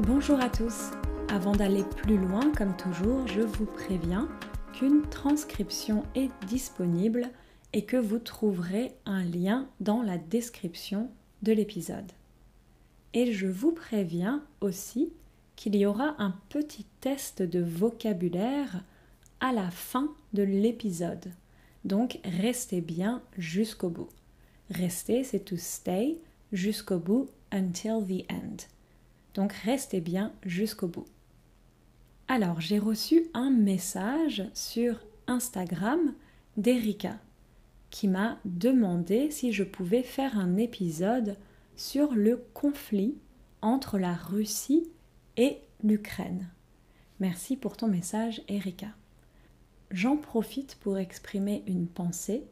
Bonjour à tous. Avant d'aller plus loin, comme toujours, je vous préviens qu'une transcription est disponible et que vous trouverez un lien dans la description de l'épisode. Et je vous préviens aussi qu'il y aura un petit test de vocabulaire à la fin de l'épisode. Donc restez bien jusqu'au bout. Rester, c'est to stay jusqu'au bout until the end. Donc restez bien jusqu'au bout. Alors, j'ai reçu un message sur Instagram d'Erika qui m'a demandé si je pouvais faire un épisode sur le conflit entre la Russie et l'Ukraine. Merci pour ton message, Erika. J'en profite pour exprimer une pensée.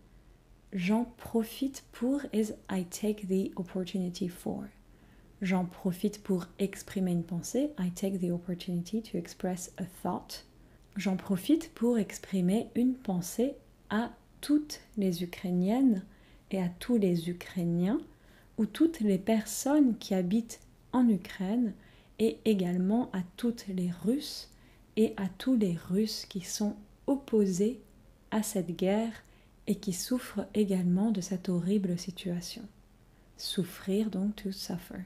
J'en profite pour is I take the opportunity for. J'en profite pour exprimer une pensée. I take the opportunity to express a thought. J'en profite pour exprimer une pensée à toutes les Ukrainiennes et à tous les Ukrainiens ou toutes les personnes qui habitent en Ukraine et également à toutes les Russes et à tous les Russes qui sont opposés à cette guerre et qui souffrent également de cette horrible situation. Souffrir donc to suffer.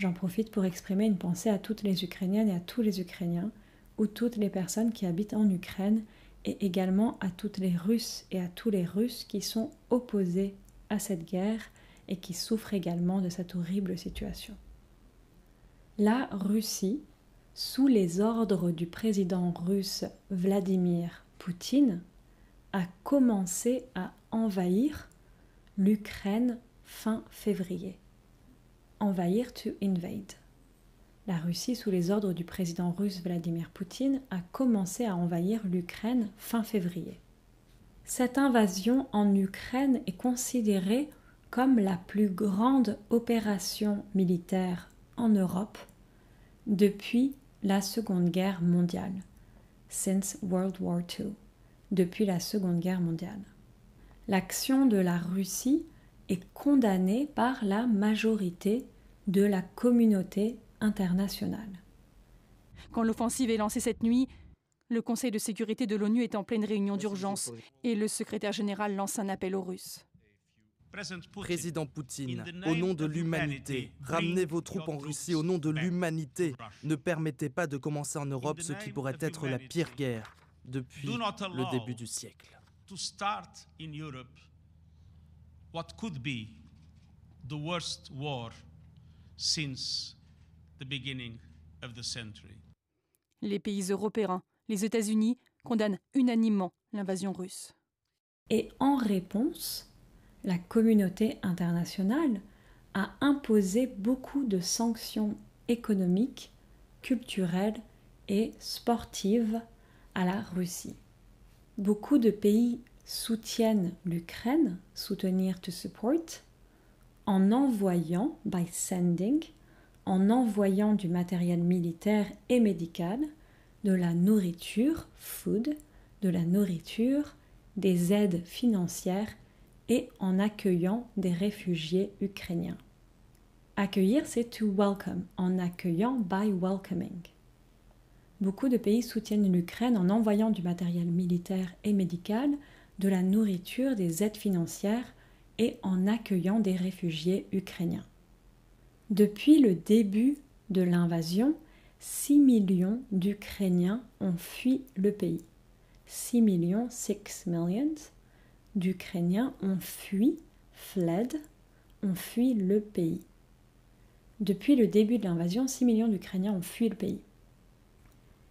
J'en profite pour exprimer une pensée à toutes les Ukrainiennes et à tous les Ukrainiens, ou toutes les personnes qui habitent en Ukraine, et également à toutes les Russes et à tous les Russes qui sont opposés à cette guerre et qui souffrent également de cette horrible situation. La Russie, sous les ordres du président russe Vladimir Poutine, a commencé à envahir l'Ukraine fin février envahir to invade. La Russie, sous les ordres du président russe Vladimir Poutine, a commencé à envahir l'Ukraine fin février. Cette invasion en Ukraine est considérée comme la plus grande opération militaire en Europe depuis la Seconde Guerre mondiale, since World War II, depuis la Seconde Guerre mondiale. L'action de la Russie est condamnée par la majorité de la communauté internationale. Quand l'offensive est lancée cette nuit, le Conseil de sécurité de l'ONU est en pleine réunion d'urgence et le secrétaire général lance un appel aux Russes. Président Poutine, au nom de l'humanité, ramenez vos troupes en Russie au nom de l'humanité. Ne permettez pas de commencer en Europe ce qui pourrait être la pire guerre depuis le début du siècle. What could be the worst war since the beginning of the century. Les pays européens, les États-Unis condamnent unanimement l'invasion russe. Et en réponse, la communauté internationale a imposé beaucoup de sanctions économiques, culturelles et sportives à la Russie. Beaucoup de pays soutiennent l'Ukraine, soutenir to support, en envoyant, by sending, en envoyant du matériel militaire et médical, de la nourriture, food, de la nourriture, des aides financières et en accueillant des réfugiés ukrainiens. Accueillir, c'est to welcome, en accueillant by welcoming. Beaucoup de pays soutiennent l'Ukraine en envoyant du matériel militaire et médical, de la nourriture, des aides financières et en accueillant des réfugiés ukrainiens. Depuis le début de l'invasion, 6 millions d'Ukrainiens ont fui le pays. 6 millions, 6 millions d'Ukrainiens ont fui, fled, ont fui le pays. Depuis le début de l'invasion, 6 millions d'Ukrainiens ont fui le pays.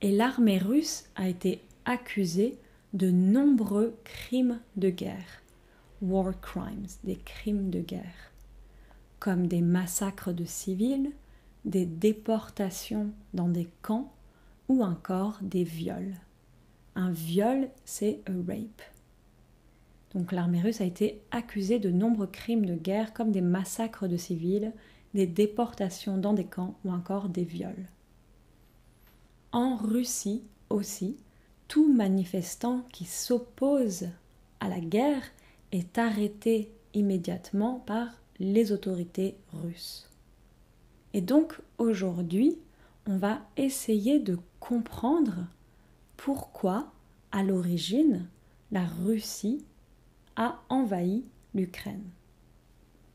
Et l'armée russe a été accusée de nombreux crimes de guerre, war crimes, des crimes de guerre, comme des massacres de civils, des déportations dans des camps ou encore des viols. Un viol, c'est a rape. Donc l'armée russe a été accusée de nombreux crimes de guerre comme des massacres de civils, des déportations dans des camps ou encore des viols. En Russie aussi, tout manifestant qui s'oppose à la guerre est arrêté immédiatement par les autorités russes. Et donc aujourd'hui, on va essayer de comprendre pourquoi, à l'origine, la Russie a envahi l'Ukraine.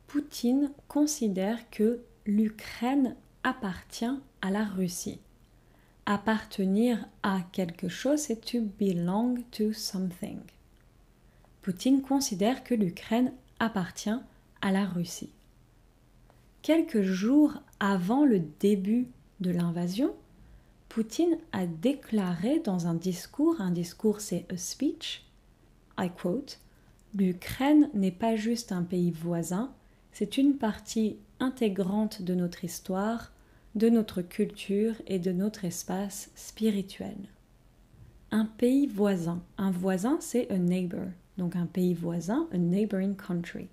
Poutine considère que l'Ukraine appartient à la Russie. Appartenir à quelque chose, c'est to belong to something. Poutine considère que l'Ukraine appartient à la Russie. Quelques jours avant le début de l'invasion, Poutine a déclaré dans un discours, un discours c'est a speech, I quote, L'Ukraine n'est pas juste un pays voisin, c'est une partie intégrante de notre histoire, de notre culture et de notre espace spirituel. Un pays voisin. Un voisin, c'est a neighbor. Donc un pays voisin, a neighboring country.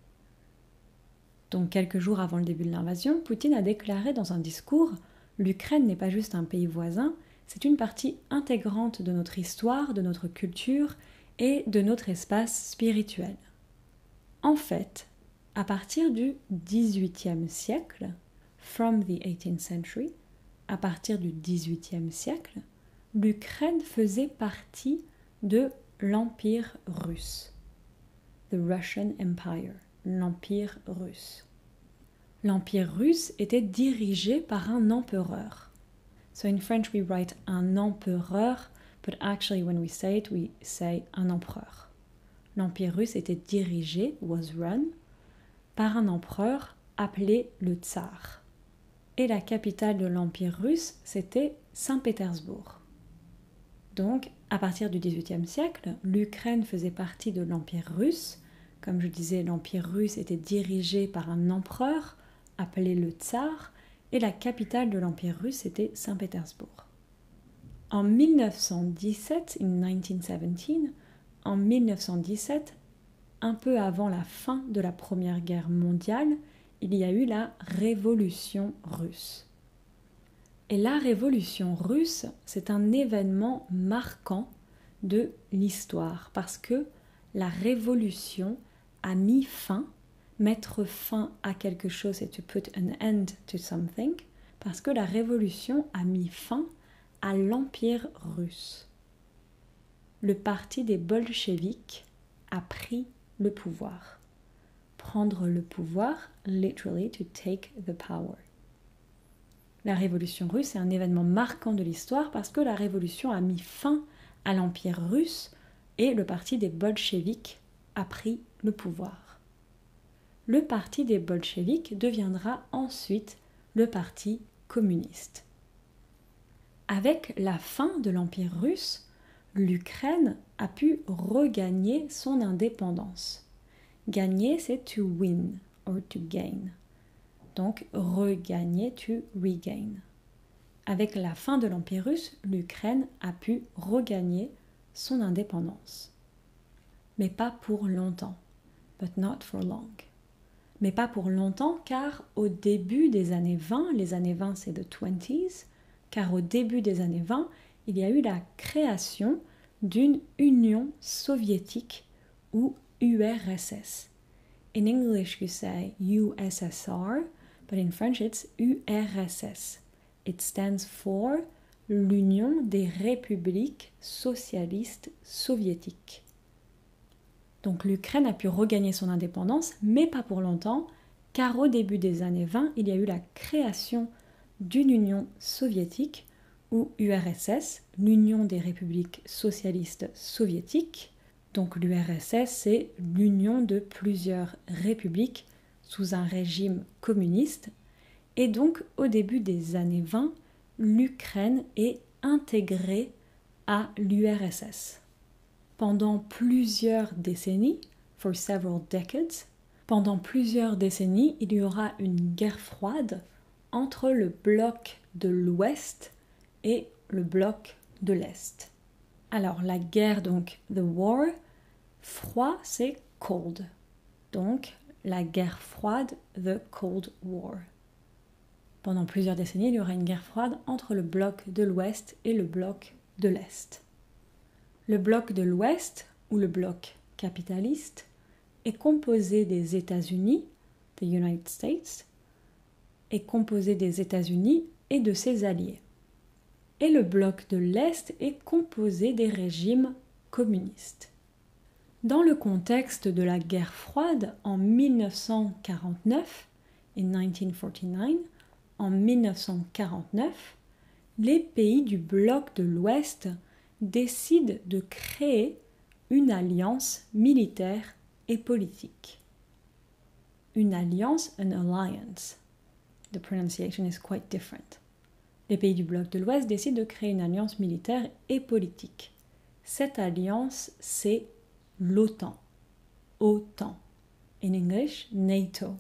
Donc quelques jours avant le début de l'invasion, Poutine a déclaré dans un discours L'Ukraine n'est pas juste un pays voisin, c'est une partie intégrante de notre histoire, de notre culture et de notre espace spirituel. En fait, à partir du XVIIIe siècle, from the 18th century, à partir du XVIIIe siècle, l'Ukraine faisait partie de l'Empire russe. The Russian Empire, l'Empire russe. L'Empire russe était dirigé par un empereur. So in French we write un empereur, but actually when we say it we say un empereur. L'Empire russe était dirigé, was run, par un empereur appelé le tsar. Et la capitale de l'Empire russe, c'était Saint-Pétersbourg. Donc, à partir du XVIIIe siècle, l'Ukraine faisait partie de l'Empire russe. Comme je disais, l'Empire russe était dirigé par un empereur appelé le tsar, et la capitale de l'Empire russe était Saint-Pétersbourg. En 1917, in 1917, en 1917, un peu avant la fin de la Première Guerre mondiale, il y a eu la Révolution russe. Et la Révolution russe, c'est un événement marquant de l'histoire parce que la Révolution a mis fin, mettre fin à quelque chose et to put an end to something, parce que la Révolution a mis fin à l'Empire russe. Le parti des bolcheviks a pris le pouvoir. Le pouvoir, literally to take the power. La révolution russe est un événement marquant de l'histoire parce que la révolution a mis fin à l'empire russe et le parti des bolcheviks a pris le pouvoir. Le parti des bolcheviks deviendra ensuite le parti communiste. Avec la fin de l'empire russe, l'Ukraine a pu regagner son indépendance. Gagner, c'est to win or to gain. Donc regagner, to regain. Avec la fin de l'Empire russe, l'Ukraine a pu regagner son indépendance. Mais pas pour longtemps. But not for long. Mais pas pour longtemps car au début des années 20, les années 20 c'est the 20s, car au début des années 20, il y a eu la création d'une Union soviétique ou URSS. In English, you say USSR, but in French, it's URSS. It stands for l'Union des républiques socialistes soviétiques. Donc l'Ukraine a pu regagner son indépendance, mais pas pour longtemps, car au début des années 20, il y a eu la création d'une Union soviétique ou URSS, l'Union des républiques socialistes soviétiques. Donc l'URSS, c'est l'union de plusieurs républiques sous un régime communiste. Et donc au début des années 20, l'Ukraine est intégrée à l'URSS. Pendant plusieurs décennies, pendant plusieurs décennies, il y aura une guerre froide entre le bloc de l'Ouest et le bloc de l'Est. Alors la guerre, donc the war, froid c'est cold. Donc la guerre froide, the Cold War. Pendant plusieurs décennies, il y aura une guerre froide entre le bloc de l'Ouest et le bloc de l'Est. Le bloc de l'Ouest, ou le bloc capitaliste, est composé des États-Unis, the United States, est composé des États-Unis et de ses alliés. Et le bloc de l'Est est composé des régimes communistes. Dans le contexte de la guerre froide en 1949, in 1949, en 1949, les pays du bloc de l'Ouest décident de créer une alliance militaire et politique. Une alliance, an alliance. The pronunciation is quite different. Les pays du bloc de l'Ouest décident de créer une alliance militaire et politique. Cette alliance, c'est l'OTAN. OTAN. In English, NATO.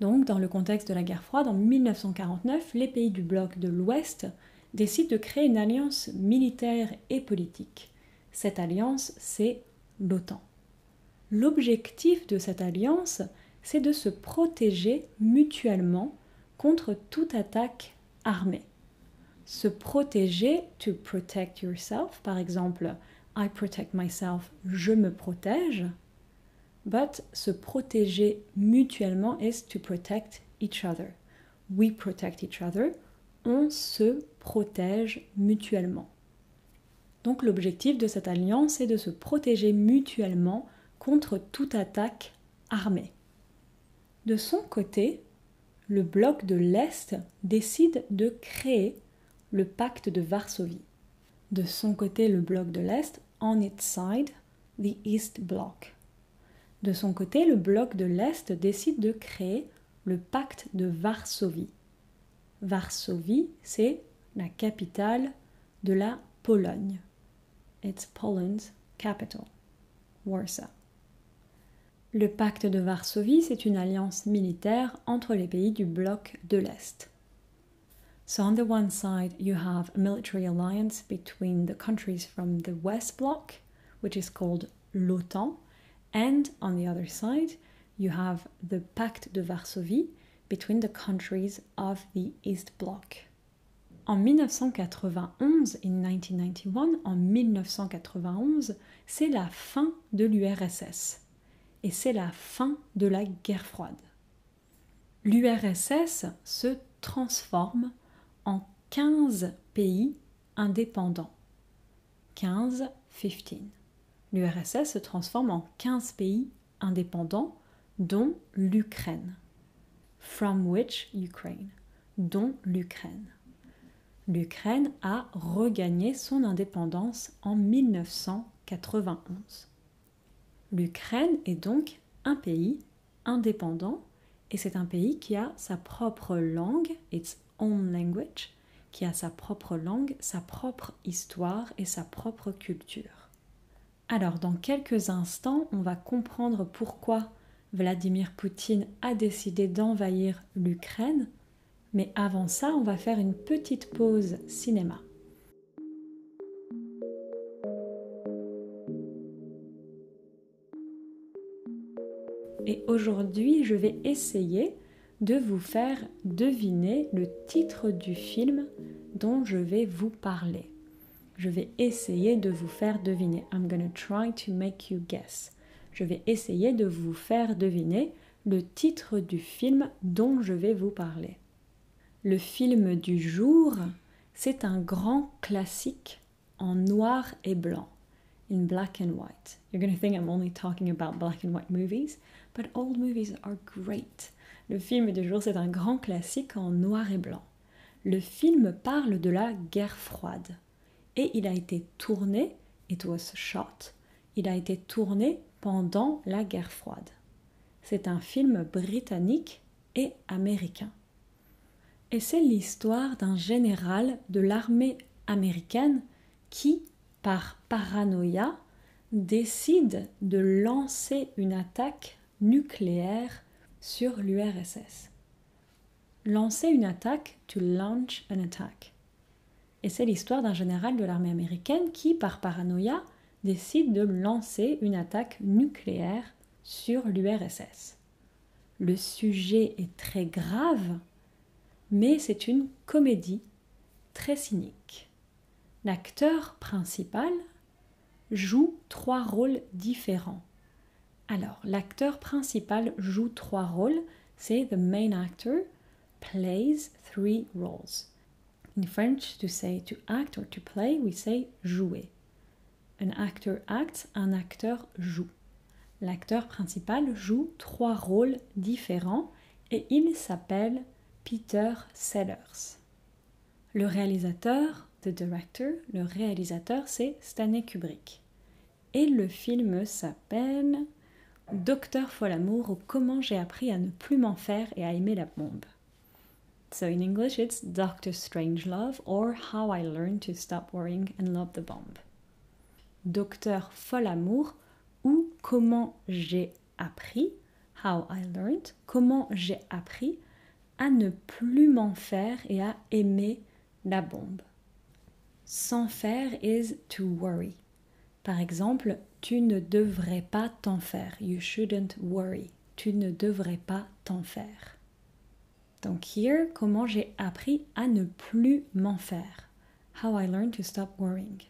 Donc, dans le contexte de la guerre froide, en 1949, les pays du bloc de l'Ouest décident de créer une alliance militaire et politique. Cette alliance, c'est l'OTAN. L'objectif de cette alliance, c'est de se protéger mutuellement contre toute attaque armée. Se protéger, to protect yourself, par exemple, I protect myself, je me protège. But se protéger mutuellement is to protect each other. We protect each other. On se protège mutuellement. Donc l'objectif de cette alliance est de se protéger mutuellement contre toute attaque armée. De son côté, le bloc de l'Est décide de créer le pacte de Varsovie. De son côté, le bloc de l'Est, on its side, the East Bloc. De son côté, le bloc de l'Est décide de créer le pacte de Varsovie. Varsovie, c'est la capitale de la Pologne. It's Poland's capital, Warsaw. Le pacte de Varsovie, c'est une alliance militaire entre les pays du bloc de l'Est. So, on the one side, you have a military alliance between the countries from the West Bloc, which is called l'OTAN, and on the other side, you have the Pacte de Varsovie between the countries of the East Bloc. En 1991, in 1991, en 1991, c'est la fin de l'URSS et c'est la fin de la guerre froide. L'URSS se transforme en 15 pays indépendants. 15, 15 l'URSS se transforme en 15 pays indépendants, dont l'Ukraine. From which Ukraine, dont l'Ukraine. L'Ukraine a regagné son indépendance en 1991. L'Ukraine est donc un pays indépendant et c'est un pays qui a sa propre langue, its own language, qui a sa propre langue, sa propre histoire et sa propre culture. Alors, dans quelques instants, on va comprendre pourquoi Vladimir Poutine a décidé d'envahir l'Ukraine. Mais avant ça, on va faire une petite pause cinéma. Et aujourd'hui, je vais essayer de vous faire deviner le titre du film dont je vais vous parler. Je vais essayer de vous faire deviner. I'm gonna try to make you guess. Je vais essayer de vous faire deviner le titre du film dont je vais vous parler. Le film du jour, c'est un grand classique en noir et blanc, in black and white. You're going to think I'm only talking about black and white movies, but old movies are great. Le film du jour, c'est un grand classique en noir et blanc. Le film parle de la guerre froide et il a été tourné, it was shot, il a été tourné pendant la guerre froide. C'est un film britannique et américain. Et c'est l'histoire d'un général de l'armée américaine qui, par paranoïa, décide de lancer une attaque nucléaire sur l'URSS. Lancer une attaque, to launch an attack. Et c'est l'histoire d'un général de l'armée américaine qui, par paranoïa, décide de lancer une attaque nucléaire sur l'URSS. Le sujet est très grave, mais c'est une comédie très cynique. L'acteur principal joue trois rôles différents. Alors, l'acteur principal joue trois rôles, c'est the main actor plays three roles. In French, to say to act or to play, we say jouer. An actor acts, un acteur joue. L'acteur principal joue trois rôles différents et il s'appelle Peter Sellers. Le réalisateur, the director, le réalisateur c'est Stanley Kubrick. Et le film s'appelle Docteur Folamour ou Comment j'ai appris à ne plus m'en faire et à aimer la bombe. So in English it's Doctor Strangelove or How I Learned to Stop Worrying and Love the Bomb. Docteur Folamour ou Comment j'ai appris, How I Learned, comment j'ai appris à ne plus m'en faire et à aimer la bombe. S'en faire is to worry. Par exemple, tu ne devrais pas t'en faire. You shouldn't worry. Tu ne devrais pas t'en faire. Donc here, comment j'ai appris à ne plus m'en faire. How I learned to stop worrying.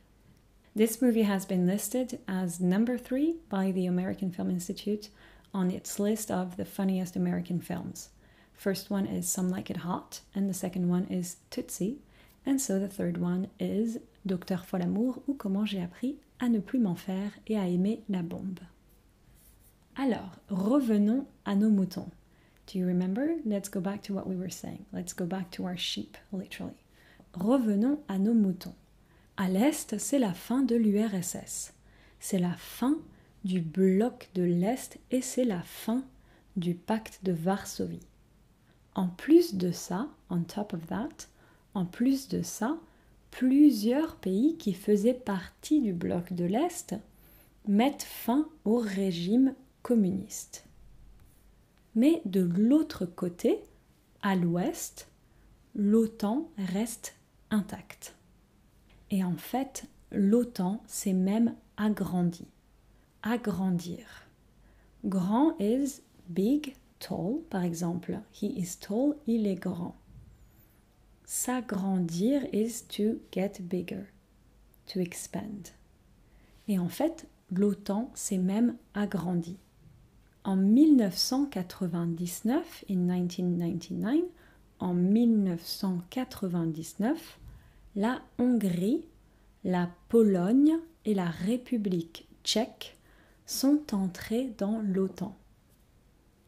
This movie has been listed as number three by the American Film Institute on its list of the funniest American films. First one is Some Like It Hot, and the second one is Tootsie, and so the third one is Docteur Folamour ou Comment j'ai appris à ne plus m'en faire et à aimer la bombe? Alors, revenons à nos moutons. Do you remember? Let's go back to what we were saying. Let's go back to our sheep, literally. Revenons à nos moutons. À l'Est, c'est la fin de l'URSS. C'est la fin du bloc de l'Est et c'est la fin du pacte de Varsovie. En plus de ça, on top of that, en plus de ça, plusieurs pays qui faisaient partie du bloc de l'Est mettent fin au régime communiste. Mais de l'autre côté, à l'ouest, l'OTAN reste intacte. Et en fait, l'OTAN s'est même agrandie. Agrandir. Grand is big, tall, par exemple. He is tall, il est grand. S'agrandir is to get bigger, to expand. Et en fait, l'OTAN s'est même agrandie. En 1999, in 1999, en 1999, la Hongrie, la Pologne et la République tchèque sont entrées dans l'OTAN.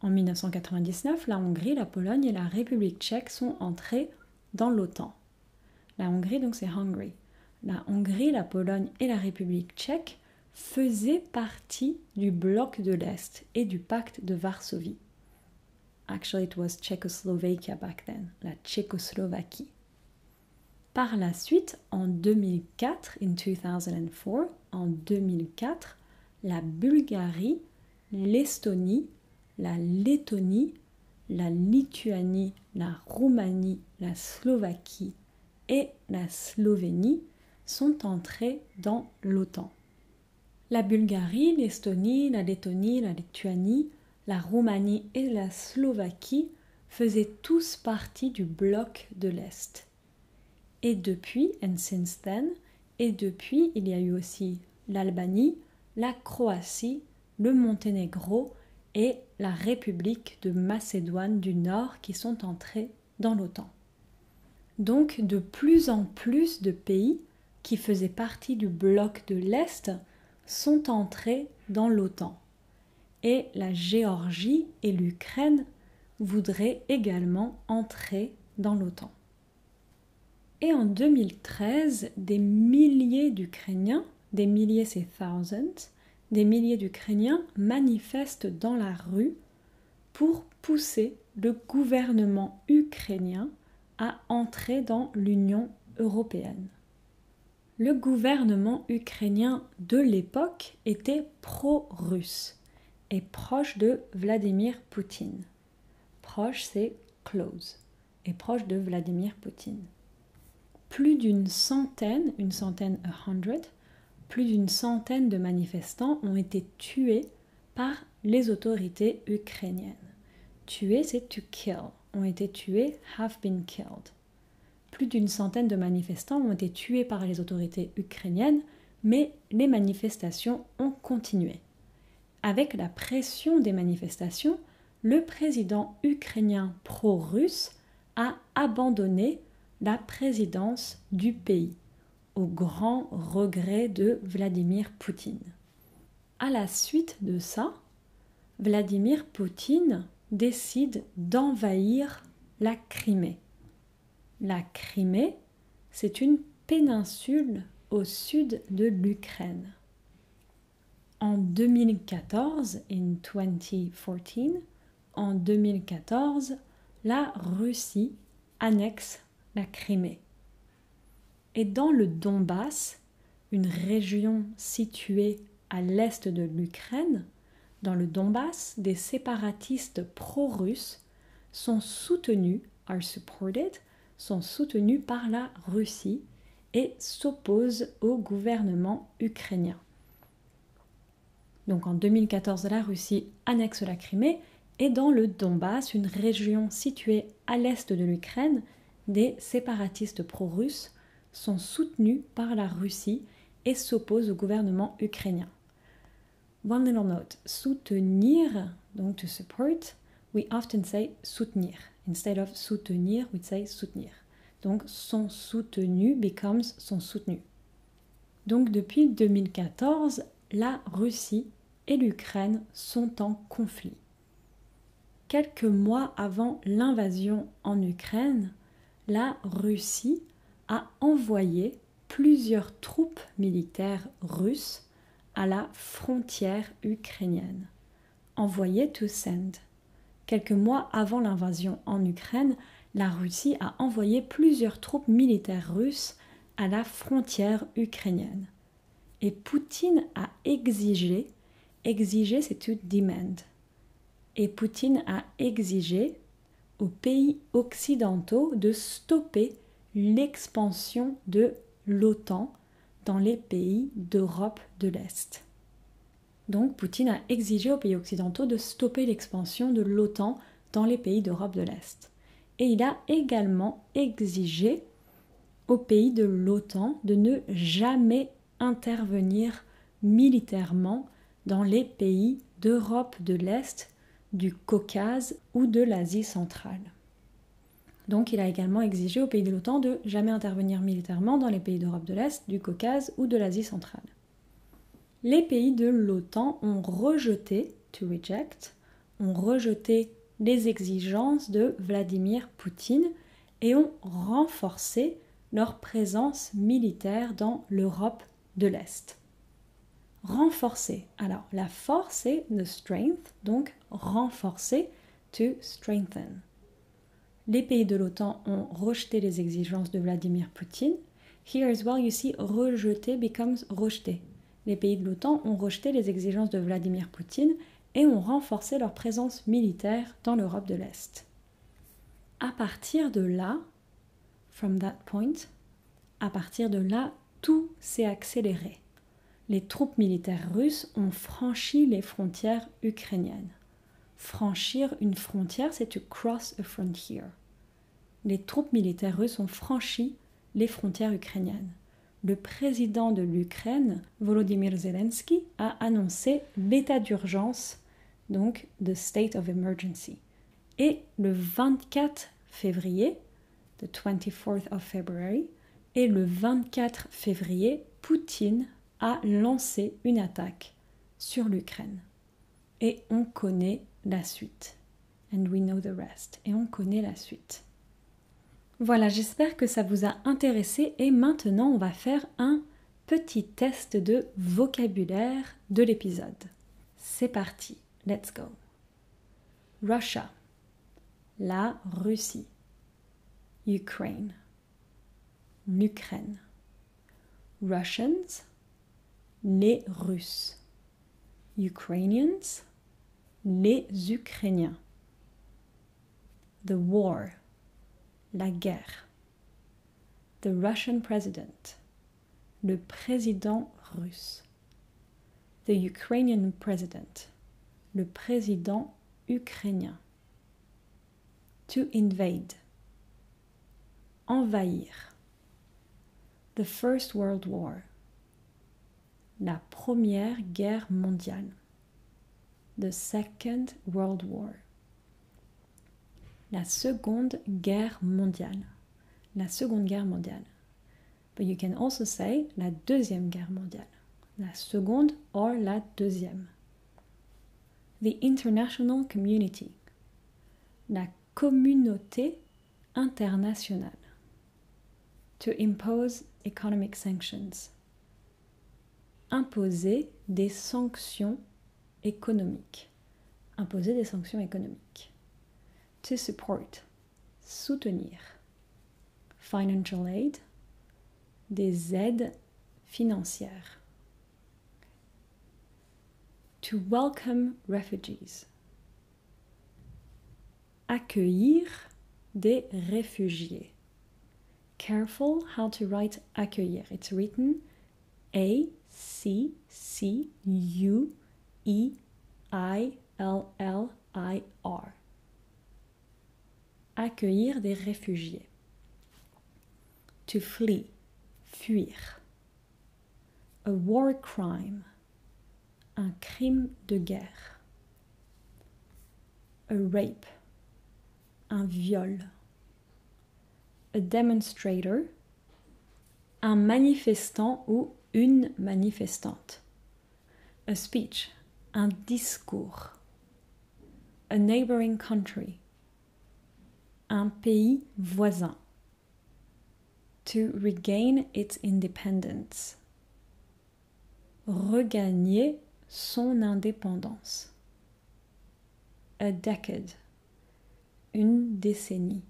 En 1999, la Hongrie, la Pologne et la République tchèque sont entrées dans l'OTAN. La Hongrie, donc c'est Hungary. La Hongrie, la Pologne et la République tchèque faisaient partie du bloc de l'Est et du pacte de Varsovie. Actually, it was Czechoslovakia back then, la Tchécoslovaquie. Par la suite, en 2004, in 2004, en 2004, la Bulgarie, l'Estonie, la Lettonie, la Lituanie, la Roumanie, la Slovaquie et la Slovénie sont entrés dans l'OTAN. La Bulgarie, l'Estonie, la Lettonie, la Lituanie, la Roumanie et la Slovaquie faisaient tous partie du bloc de l'Est. Et depuis, et depuis, il y a eu aussi l'Albanie, la Croatie, le Monténégro et la République de Macédoine du Nord qui sont entrés dans l'OTAN. Donc de plus en plus de pays qui faisaient partie du bloc de l'Est sont entrés dans l'OTAN. Et la Géorgie et l'Ukraine voudraient également entrer dans l'OTAN. Et en 2013, des milliers d'Ukrainiens, des milliers c'est thousands, des milliers d'Ukrainiens manifestent dans la rue pour pousser le gouvernement ukrainien à entrer dans l'Union européenne. Le gouvernement ukrainien de l'époque était pro-russe et proche de Vladimir Poutine. Proche, c'est close, et proche de Vladimir Poutine. Plus d'une centaine, une centaine, a hundred, plus d'une centaine de manifestants ont été tués par les autorités ukrainiennes. Tuer, c'est to kill. Ont été tués, have been killed. Plus d'une centaine de manifestants ont été tués par les autorités ukrainiennes, mais les manifestations ont continué. Avec la pression des manifestations, le président ukrainien pro-russe a abandonné la présidence du pays, au grand regret de Vladimir Poutine. À la suite de ça, Vladimir Poutine décide d'envahir la Crimée. La Crimée, c'est une péninsule au sud de l'Ukraine. En 2014, in 2014, en 2014, la Russie annexe la Crimée. Et dans le Donbass, une région située à l'est de l'Ukraine, dans le Donbass, des séparatistes pro-russes sont soutenus, par la Russie et s'opposent au gouvernement ukrainien. Donc en 2014, la Russie annexe la Crimée et dans le Donbass, une région située à l'est de l'Ukraine, des séparatistes pro-russes sont soutenus par la Russie et s'opposent au gouvernement ukrainien. One little note, soutenir, donc to support, we often say soutenir. Instead of soutenir, we say soutenir. Donc sont soutenus becomes sont soutenus. Donc depuis 2014, la Russie et l'Ukraine sont en conflit. Quelques mois avant l'invasion en Ukraine, la Russie a envoyé plusieurs troupes militaires russes à la frontière ukrainienne. Envoyé to send. Quelques mois avant l'invasion en Ukraine, la Russie a envoyé plusieurs troupes militaires russes à la frontière ukrainienne. Et Poutine a exigé, exigé c'est to demand. Et Poutine a exigé aux pays occidentaux de stopper l'expansion de l'OTAN dans les pays d'Europe de l'Est. Donc Poutine a exigé aux pays occidentaux de stopper l'expansion de l'OTAN dans les pays d'Europe de l'Est. Et il a également exigé aux pays de l'OTAN de ne jamais intervenir militairement dans les pays d'Europe de l'Est, du Caucase ou de l'Asie centrale. Donc il a également exigé aux pays de l'OTAN de jamais intervenir militairement dans les pays d'Europe de l'Est, du Caucase ou de l'Asie centrale. Les pays de l'OTAN ont rejeté, to reject, ont rejeté les exigences de Vladimir Poutine et ont renforcé leur présence militaire dans l'Europe de l'Est. Renforcer. Alors, la force est the strength, donc renforcer, to strengthen les pays de l'OTAN ont rejeté les exigences de Vladimir Poutine. Here as well, you see, rejeté becomes rejeté. Les pays de l'OTAN ont rejeté les exigences de Vladimir Poutine et ont renforcé leur présence militaire dans l'Europe de l'Est. À partir de là, from that point, à partir de là, tout s'est accéléré. Les troupes militaires russes ont franchi les frontières ukrainiennes. Franchir une frontière, c'est to cross a frontier. Les troupes militaires russes ont franchi les frontières ukrainiennes. Le président de l'Ukraine, Volodymyr Zelensky, a annoncé l'état d'urgence, donc the state of emergency. Et le 24 février, the 24th of February, et le 24 février, Poutine a lancé une attaque sur l'Ukraine. Et on connaît la suite. Et on connaît la suite. Voilà, j'espère que ça vous a intéressé et maintenant on va faire un petit test de vocabulaire de l'épisode. C'est parti, let's go. Russia, la Russie. Ukraine, l'Ukraine. Russians, les Russes. Ukrainians, les Ukrainiens. The war, la guerre. The Russian president, le président russe. The Ukrainian president, le président ukrainien. To invade, envahir. The First World War, la Première Guerre mondiale the Second World War. La Seconde Guerre mondiale. la Seconde Guerre mondiale. But you can also say la Deuxième Guerre mondiale. La seconde or la deuxième. The international community. La communauté internationale. To impose economic sanctions. Imposer des sanctions économiques. Imposer des sanctions économiques. To support. Soutenir. Financial aid. Des aides financières. To welcome refugees. Accueillir des réfugiés. Careful how to write accueillir. It's written A C C U E I L L I R. Accueillir des réfugiés. To flee. Fuir. A war crime. Un crime de guerre. A rape. Un viol. A demonstrator. Un manifestant ou une manifestante. A speech. Un discours. A neighboring country. Un pays voisin. To regain its independence. Regagner son indépendance. A decade. Une décennie.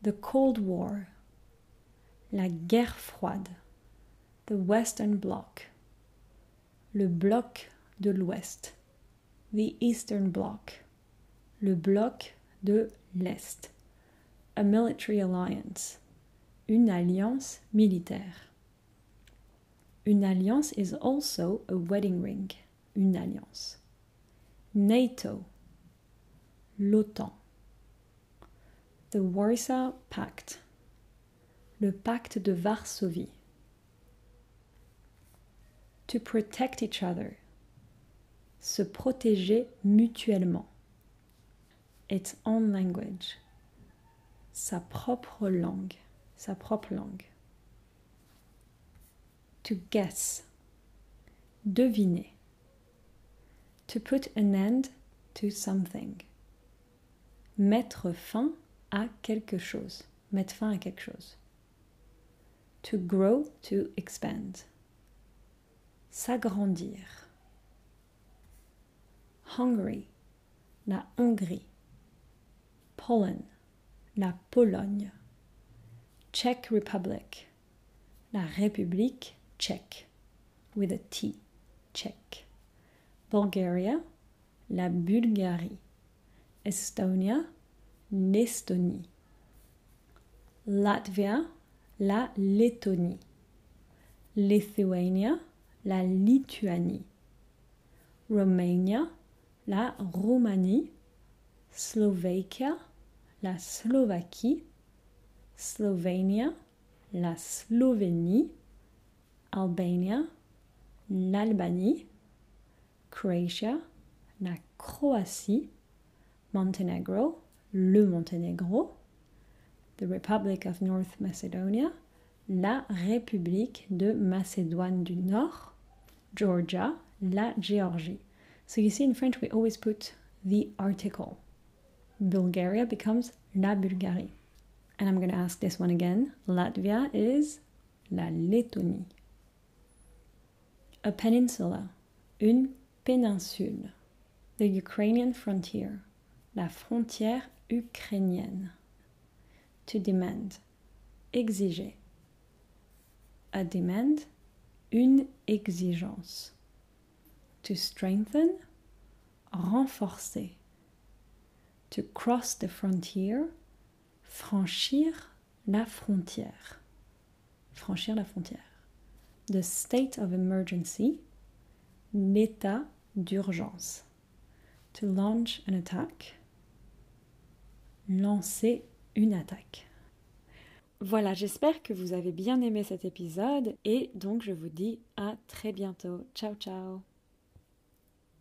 The Cold War. La guerre froide. The Western Bloc. Le bloc de l'Ouest. The Eastern Bloc. Le bloc de l'Est. A military alliance. Une alliance militaire. Une alliance is also a wedding ring. Une alliance. NATO. L'OTAN. The Warsaw Pact. Le pacte de Varsovie. To protect each other. Se protéger mutuellement. Its own language. Sa propre langue. Sa propre langue. To guess. Deviner. To put an end to something. Mettre fin à quelque chose. Mettre fin à quelque chose. To grow, to expand. S'agrandir. Hungary, la Hongrie. Poland, la Pologne. Czech Republic, la République tchèque, with a T, tchèque. Bulgaria, la Bulgarie. Estonia, l'Estonie. Latvia, la Lettonie. Lithuania, la Lituanie. Romania, la Roumanie. Slovakia, la Slovaquie. Slovenia, la Slovénie. Albania, l'Albanie. Croatia, la Croatie. Montenegro, le Monténégro. The Republic of North Macedonia, la République de Macédoine du Nord. Georgia, la Géorgie. So you see in French we always put the article. Bulgaria becomes la Bulgarie. And I'm going to ask this one again. Latvia is la Lettonie. A peninsula, une péninsule. The Ukrainian frontier, la frontière ukrainienne. To demand, exiger. A demand, une exigence. To strengthen, renforcer. To cross the frontier, franchir la frontière. Franchir la frontière. The state of emergency, l'état d'urgence. To launch an attack, lancer une attaque. Voilà, j'espère que vous avez bien aimé cet épisode et donc je vous dis à très bientôt. Ciao ciao